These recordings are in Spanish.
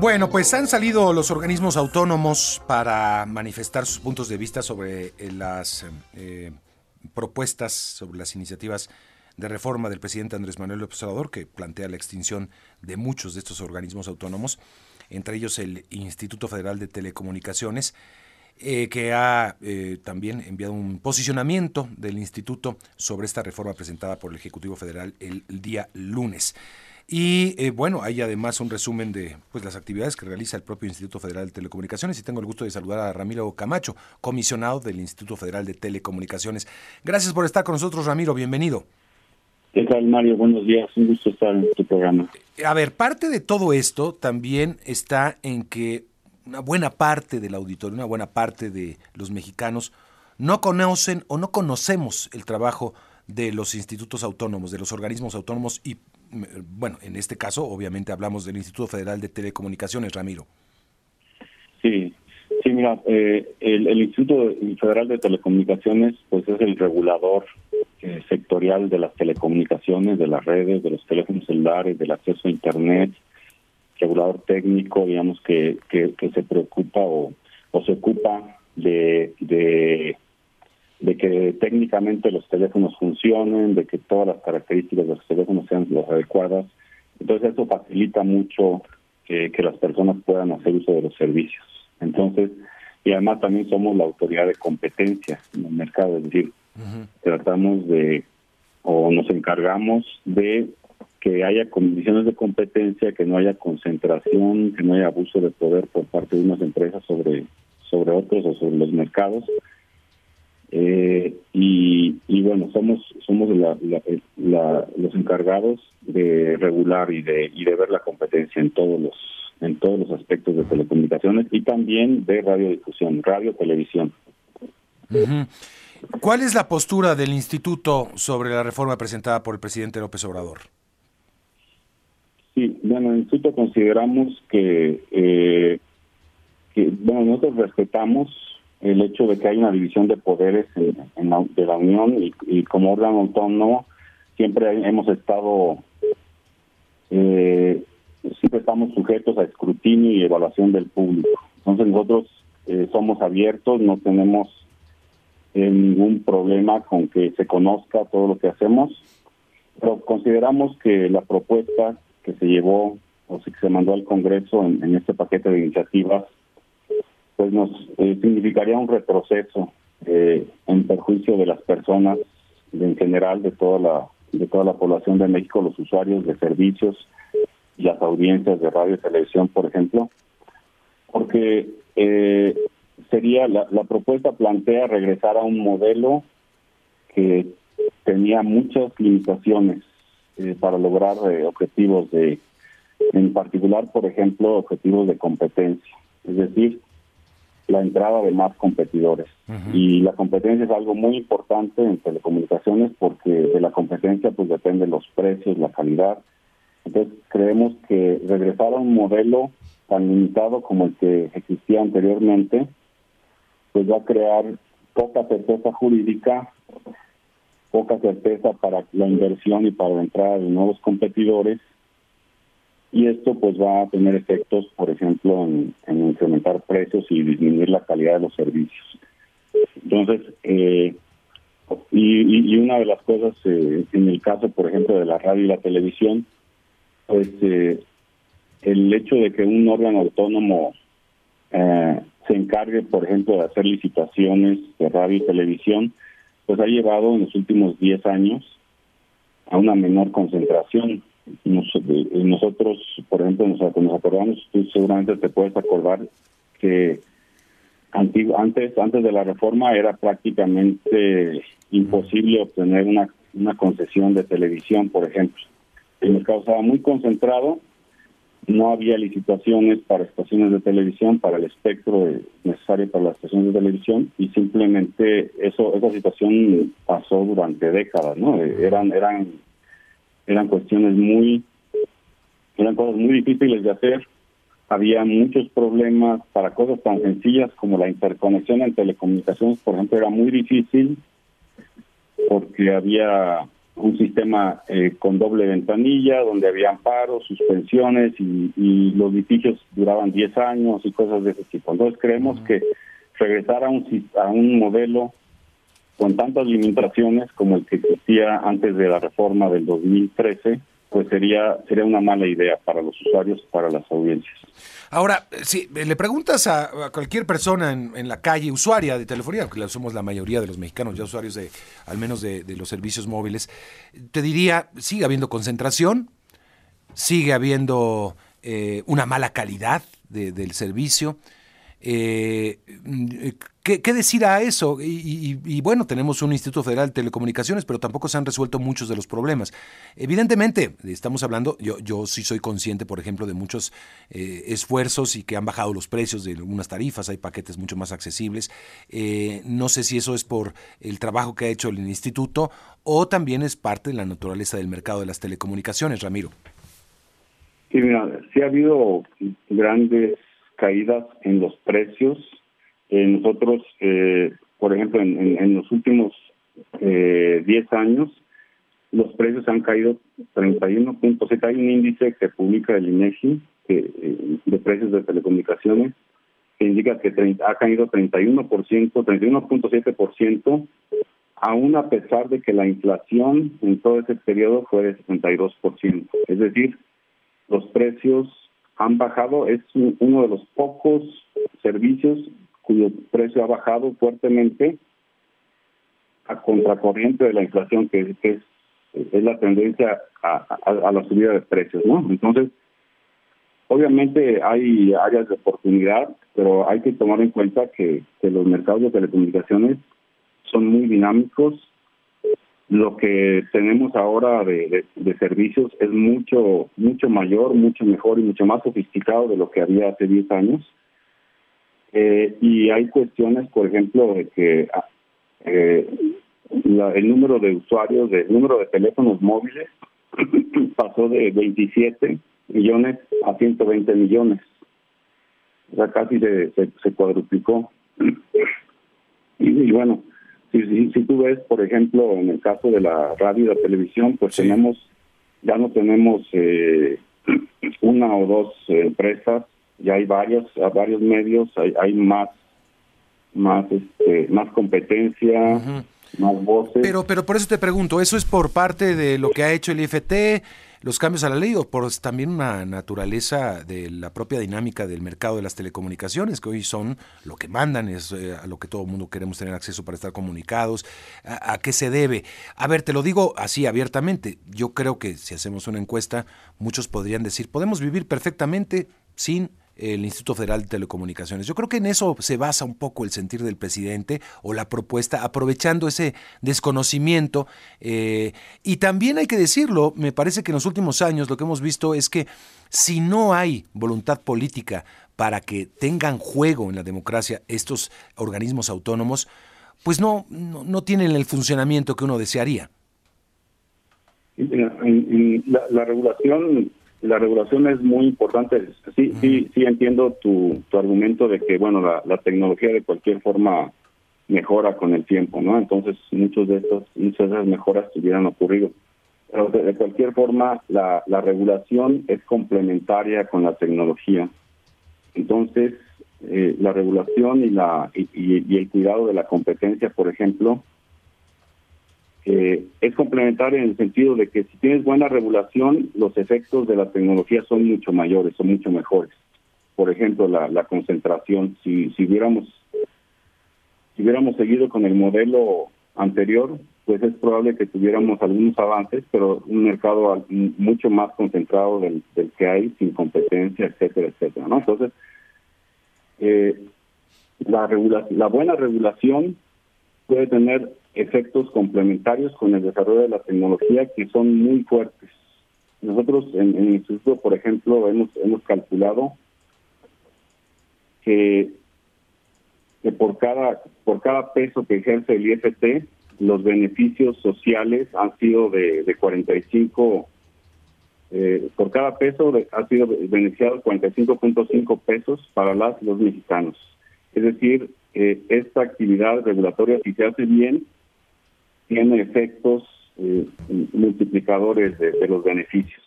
Bueno, pues han salido los organismos autónomos para manifestar sus puntos de vista sobre eh, las eh, propuestas, sobre las iniciativas de reforma del presidente Andrés Manuel López Obrador, que plantea la extinción de muchos de estos organismos autónomos, entre ellos el Instituto Federal de Telecomunicaciones, eh, que ha también enviado un posicionamiento del instituto sobre esta reforma presentada por el Ejecutivo Federal el día lunes. Y eh, bueno, hay además un resumen de pues, las actividades que realiza el propio Instituto Federal de Telecomunicaciones y tengo el gusto de saludar a Ramiro Camacho, comisionado del Instituto Federal de Telecomunicaciones. Gracias por estar con nosotros, Ramiro, bienvenido. ¿Qué tal, Mario? Buenos días, un gusto estar en tu programa. A ver, parte de todo esto también está en que una buena parte del auditorio, una buena parte de los mexicanos no conocen o no conocemos el trabajo de los institutos autónomos, de los organismos autónomos y bueno, en este caso obviamente hablamos del Instituto Federal de Telecomunicaciones, Ramiro. Sí, sí, mira, eh, el, Instituto Federal de Telecomunicaciones pues es el regulador eh, sectorial de las telecomunicaciones, de las redes, de los teléfonos celulares, del acceso a Internet, regulador técnico, digamos, que, que, se preocupa o, o se ocupa de, de de que técnicamente los teléfonos funcionen, de que todas las características de los teléfonos sean las adecuadas. Entonces eso facilita mucho que, las personas puedan hacer uso de los servicios. Entonces, y además también somos la autoridad de competencia en el mercado, es decir, tratamos de o nos encargamos de que haya condiciones de competencia, que no haya concentración, que no haya abuso de poder por parte de unas empresas sobre sobre otros o sobre los mercados eh, y, bueno, somos somos los encargados de regular y de y de ver la competencia en todos los en todos los aspectos de telecomunicaciones y también de radiodifusión, radio, televisión. ¿Cuál es la postura del instituto sobre la reforma presentada por el presidente López Obrador? Sí, bueno, en el instituto consideramos que, eh, que bueno, nosotros respetamos el hecho de que hay una división de poderes en, la, de la Unión y, como órgano autónomo siempre hemos estado eh, siempre estamos sujetos a escrutinio y evaluación del público. Entonces nosotros eh, somos abiertos, no tenemos eh, ningún problema con que se conozca todo lo que hacemos, pero consideramos que la propuesta que se llevó o que se mandó al Congreso en este paquete de iniciativas pues nos eh, significaría un retroceso eh, en perjuicio de las personas en general de toda la de toda la población de México, los usuarios de servicios y las audiencias de radio y televisión, por ejemplo, porque eh, sería la, la propuesta plantea regresar a un modelo que tenía muchas limitaciones para lograr objetivos de, en particular, por ejemplo, objetivos de competencia, es decir, la entrada de más competidores. Y la competencia es algo muy importante en telecomunicaciones porque de la competencia pues dependen los precios, la calidad. Entonces creemos que regresar a un modelo tan limitado como el que existía anteriormente, pues va a crear poca certeza jurídica, poca certeza para la inversión y para la entrada de nuevos competidores y esto pues va a tener efectos, por ejemplo, en, incrementar precios y disminuir la calidad de los servicios. Entonces, eh, y, una de las cosas eh, en el caso, por ejemplo, de la radio y la televisión, pues eh, el hecho de que un órgano autónomo se encargue, por ejemplo, de hacer licitaciones de radio y televisión, pues ha llevado en los últimos 10 años a una menor concentración eh, nosotros, por ejemplo, nos, acordamos, tú seguramente te puedes acordar que antes antes de la reforma era prácticamente imposible obtener una, una concesión de televisión, por ejemplo. El mercado estaba muy concentrado, no había licitaciones para estaciones de televisión, para el espectro necesario para las estaciones de televisión y simplemente eso esa situación pasó durante décadas, ¿no? Eran eran eran cuestiones muy, eran cosas muy difíciles de hacer. Había muchos problemas para cosas tan sencillas como la interconexión en telecomunicaciones, por ejemplo, era muy difícil porque había un sistema eh, con doble ventanilla, donde había amparos, suspensiones y, los litigios duraban 10 años y cosas de ese tipo. Entonces creemos que regresar a un, a un modelo con tantas limitaciones como el que existía antes de la reforma del 2013, pues sería sería una mala idea para los usuarios, para las audiencias. Ahora, si le preguntas a, cualquier persona en, la calle, usuaria de telefonía, que somos la mayoría de los mexicanos ya usuarios de al menos de, los servicios móviles, te diría, sigue habiendo concentración, sigue habiendo eh, una mala calidad del servicio, eh, ¿qué, decir a eso? Y, bueno, tenemos un Instituto Federal de Telecomunicaciones, pero tampoco se han resuelto muchos de los problemas. Evidentemente, estamos hablando, yo, yo sí soy consciente, por ejemplo, de muchos eh, esfuerzos y que han bajado los precios de algunas tarifas, hay paquetes mucho más accesibles. Eh, no sé si eso es por el trabajo que ha hecho el instituto o también es parte de la naturaleza del mercado de las telecomunicaciones, Ramiro. Sí, mira, sí ha habido grandes caídas en los precios. Eh, nosotros, eh, por ejemplo, en, los últimos eh, 10 años, los precios han caído 31.7. Hay un índice que publica el INEGI eh, de precios de telecomunicaciones que indica que ha caído 31%, 31.7%, aún a pesar de que la inflación en todo ese periodo fue de 62%. Es decir, los precios han bajado, es uno de los pocos servicios cuyo precio ha bajado fuertemente a contracorriente de la inflación, que, es, es la tendencia a, la subida de precios, ¿no? Entonces, obviamente hay áreas de oportunidad, pero hay que tomar en cuenta que los mercados de telecomunicaciones son muy dinámicos lo que tenemos ahora de, servicios es mucho mucho mayor, mucho mejor y mucho más sofisticado de lo que había hace 10 años. Eh, y hay cuestiones, por ejemplo, de que ah, eh, el número de usuarios, el número de teléfonos móviles pasó de 27 millones a 120 millones. O sea, casi se, se, cuadruplicó. y bueno, si, si, tú ves, por ejemplo, en el caso de la radio y la televisión, pues tenemos, ya no tenemos eh, una o dos empresas, ya hay varios, varios medios, hay, hay más, más, este, más competencia. Más voces. Pero, pero por eso te pregunto, ¿eso es por parte de lo que ha hecho el IFT, los cambios a la ley o por también una naturaleza de la propia dinámica del mercado de las telecomunicaciones, que hoy son lo que mandan, es eh, a lo que todo el mundo queremos tener acceso para estar comunicados. ¿A, qué se debe? A ver, te lo digo así abiertamente. Yo creo que si hacemos una encuesta, muchos podrían decir, podemos vivir perfectamente sin el Instituto Federal de Telecomunicaciones. Yo creo que en eso se basa un poco el sentir del presidente o la propuesta, aprovechando ese desconocimiento. Eh, y también hay que decirlo, me parece que en los últimos años lo que hemos visto es que si no hay voluntad política para que tengan juego en la democracia estos organismos autónomos, pues no, no, tienen el funcionamiento que uno desearía. la regulación la regulación es muy importante. Sí, sí, sí entiendo tu, tu argumento de que, bueno, la, la tecnología de cualquier forma mejora con el tiempo, ¿no? Entonces, muchos de estos, muchas de esas mejoras hubieran ocurrido. Pero de, cualquier forma, la, la regulación es complementaria con la tecnología. Entonces, eh, la regulación y, la, y, y el cuidado de la competencia, por ejemplo, eh, es complementario en el sentido de que si tienes buena regulación, los efectos de la tecnología son mucho mayores, son mucho mejores. Por ejemplo, la, concentración. Si, si hubiéramos si hubiéramos seguido con el modelo anterior, pues es probable que tuviéramos algunos avances, pero un mercado mucho más concentrado del, que hay, sin competencia, etcétera, etcétera. ¿no? Entonces, eh, la, buena regulación puede tener efectos complementarios con el desarrollo de la tecnología que son muy fuertes. Nosotros en, el instituto, por ejemplo, hemos hemos calculado que, que por cada por cada peso que ejerce el IFT, los beneficios sociales han sido de, de 45 eh, por cada peso ha sido beneficiado 45.5 pesos para las los mexicanos. Es decir, eh, esta actividad regulatoria, si se hace bien, tiene efectos eh, multiplicadores de, los beneficios.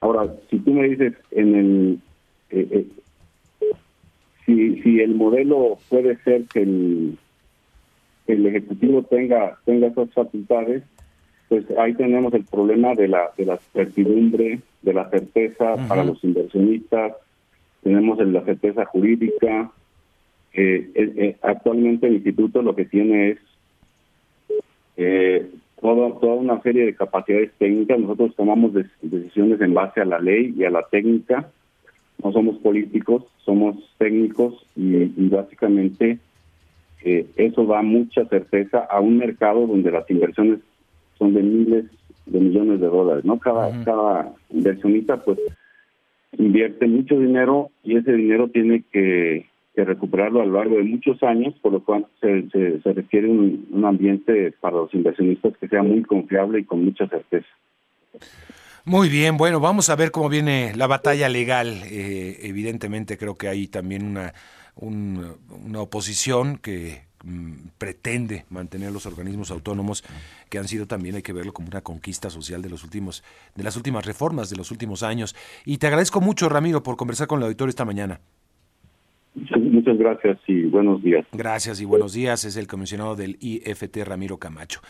Ahora, si tú me dices en el eh, eh, si, si el modelo puede ser que el, el ejecutivo tenga tenga esas facultades, pues ahí tenemos el problema de la de la certidumbre, de la certeza para los inversionistas, tenemos la certeza jurídica. Eh, eh, actualmente el instituto lo que tiene es eh, toda, toda una serie de capacidades técnicas. Nosotros tomamos decisiones en base a la ley y a la técnica. No somos políticos, somos técnicos y, básicamente eso da mucha certeza a un mercado donde las inversiones son de miles de millones de dólares, ¿no? Cada, cada inversionista pues invierte mucho dinero y ese dinero tiene que, recuperarlo a lo largo de muchos años, por lo cual se, se, requiere un, ambiente para los inversionistas que sea muy confiable y con mucha certeza. Muy bien, bueno, vamos a ver cómo viene la batalla legal. Eh, evidentemente creo que hay también una, una oposición que Mm, pretende mantener los organismos autónomos que han sido también hay que verlo como una conquista social de los últimos de las últimas reformas de los últimos años y te agradezco mucho Ramiro por conversar con el auditorio esta mañana muchas gracias y buenos días. Gracias y buenos días. Es el comisionado del IFT Ramiro Camacho